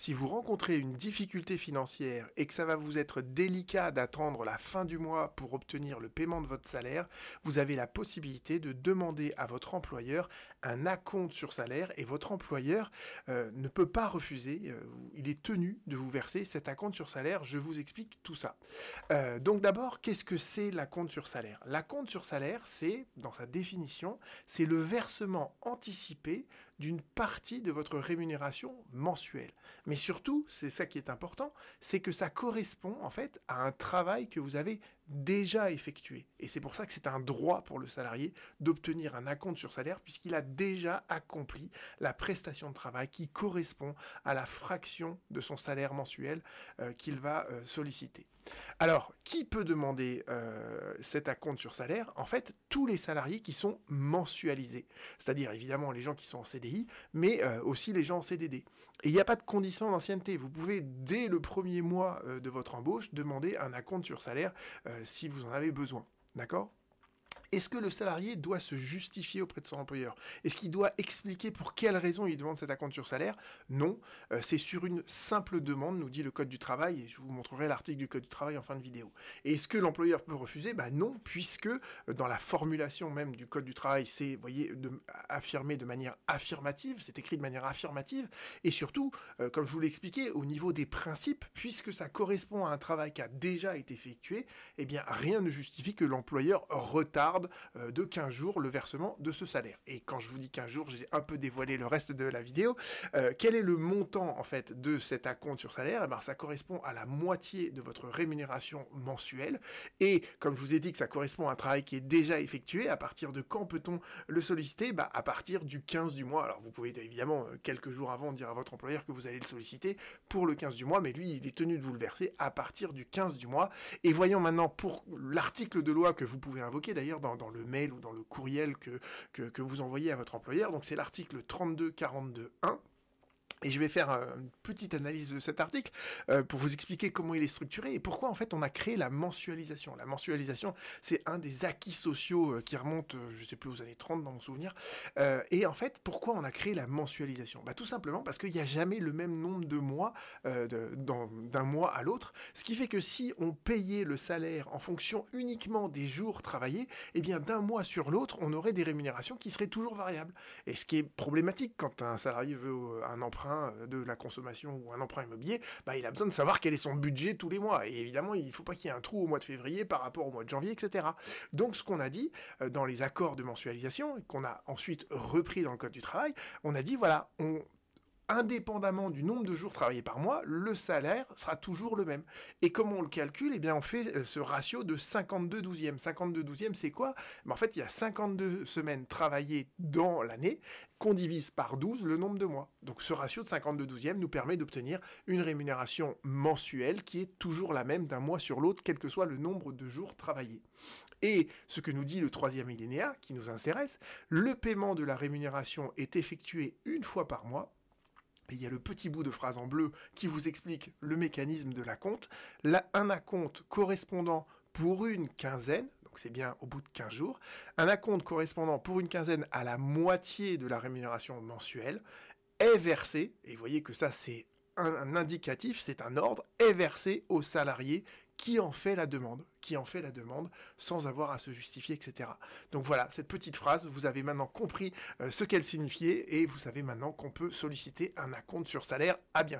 si vous rencontrez une difficulté financière et que ça va vous être délicat d'attendre la fin du mois pour obtenir le paiement de votre salaire, vous avez la possibilité de demander à votre employeur un acompte sur salaire et votre employeur euh, ne peut pas refuser, euh, il est tenu de vous verser cet acompte sur salaire. Je vous explique tout ça. Euh, donc d'abord, qu'est-ce que c'est l'acompte sur salaire? L'acompte sur salaire, c'est, dans sa définition, c'est le versement anticipé d'une partie de votre rémunération mensuelle. Mais surtout, c'est ça qui est important, c'est que ça correspond en fait à un travail que vous avez déjà effectué. Et c'est pour ça que c'est un droit pour le salarié d'obtenir un acompte sur salaire puisqu'il a déjà accompli la prestation de travail qui correspond à la fraction de son salaire mensuel euh, qu'il va euh, solliciter. Alors, qui peut demander euh, cet acompte sur salaire? En fait, tous les salariés qui sont mensualisés. C'est-à-dire évidemment les gens qui sont en CDI, mais aussi les gens en CDD. Il n'y a pas de condition d'ancienneté. Vous pouvez, dès le premier mois de votre embauche, demander un acompte sur salaire si vous en avez besoin. D'accord? Est-ce que le salarié doit se justifier auprès de son employeur? Est-ce qu'il doit expliquer pour quelle raison il demande cet acompte sur salaire? Non, euh, c'est sur une simple demande, nous dit le Code du travail, et je vous montrerai l'article du Code du travail en fin de vidéo. Est-ce que l'employeur peut refuser? Bah non, puisque euh, dans la formulation même du Code du travail, c'est, voyez, affirmé de manière affirmative, c'est écrit de manière affirmative, et surtout, euh, comme je vous l'ai expliqué, au niveau des principes, puisque ça correspond à un travail qui a déjà été effectué, eh bien rien ne justifie que l'employeur retarde euh, de 15 jours le versement de ce salaire. Et quand je vous dis 15 jours, j'ai un peu dévoilé le reste de la vidéo. Euh, quel est le montant en fait de cet acompte sur salaire? Eh ben, Ça correspond à la moitié de votre rémunération mensuelle. Et comme je vous ai dit que ça correspond à un travail qui est déjà effectué, à partir de quand peut-on le solliciter? Bah, À partir du 15 du mois. Alors vous pouvez évidemment euh, quelques jours avant dire à votre employeur que vous allez le solliciter pour le 15 du mois, mais lui il est tenu de vous le verser à partir du 15 du mois. Et voyons maintenant pour l'article de loi que vous pouvez invoquer d'ailleurs dans dans, le mail ou dans le courriel que, vous envoyez à votre employeur. Donc c'est l'article 3242.1 et je vais faire une petite analyse de cet article euh, pour vous expliquer comment il est structuré et pourquoi en fait on a créé la mensualisation. La mensualisation, c'est un des acquis sociaux euh, qui remonte, euh, je sais plus aux années 30 dans mon souvenir. et en fait, pourquoi on a créé la mensualisation? Bah tout simplement parce qu'il n'y a jamais le même nombre de mois d'un mois à l'autre. Ce qui fait que si on payait le salaire en fonction uniquement des jours travaillés, eh bien d'un mois sur l'autre, on aurait des rémunérations qui seraient toujours variables. Et ce qui est problématique quand un salarié veut un emprunt de la consommation ou un emprunt immobilier, bah, il a besoin de savoir quel est son budget tous les mois. Et évidemment, il ne faut pas qu'il y ait un trou au mois de février par rapport au mois de janvier, etc. Donc, ce qu'on a dit euh, dans les accords de mensualisation, qu'on a ensuite repris dans le Code du travail, on a dit, voilà, on indépendamment du nombre de jours travaillés par mois, le salaire sera toujours le même. Et comment on le calcule? Eh bien, on fait euh, ce ratio de 52 douzièmes. 52 douzièmes, c'est quoi? Ben, En fait, il y a 52 semaines travaillées dans l'année qu'on divise par 12 le nombre de mois. Donc ce ratio de 52 douzièmes nous permet d'obtenir une rémunération mensuelle qui est toujours la même d'un mois sur l'autre, quel que soit le nombre de jours travaillés. Et ce que nous dit le troisième millénaire, qui nous intéresse, le paiement de la rémunération est effectué une fois par mois il y a le petit bout de phrase en bleu qui vous explique le mécanisme de la compte. Là, un acompte correspondant pour une quinzaine, donc c'est bien au bout de 15 jours, un acompte correspondant pour une quinzaine à la moitié de la rémunération mensuelle est versé, et vous voyez que ça c'est un, indicatif, c'est un ordre, est versé au salarié qui en fait la demande, qui en fait la demande sans avoir à se justifier, etc. Donc voilà, cette petite phrase, vous avez maintenant compris euh, ce qu'elle signifiait et vous savez maintenant qu'on peut solliciter un acompte sur salaire. À bientôt.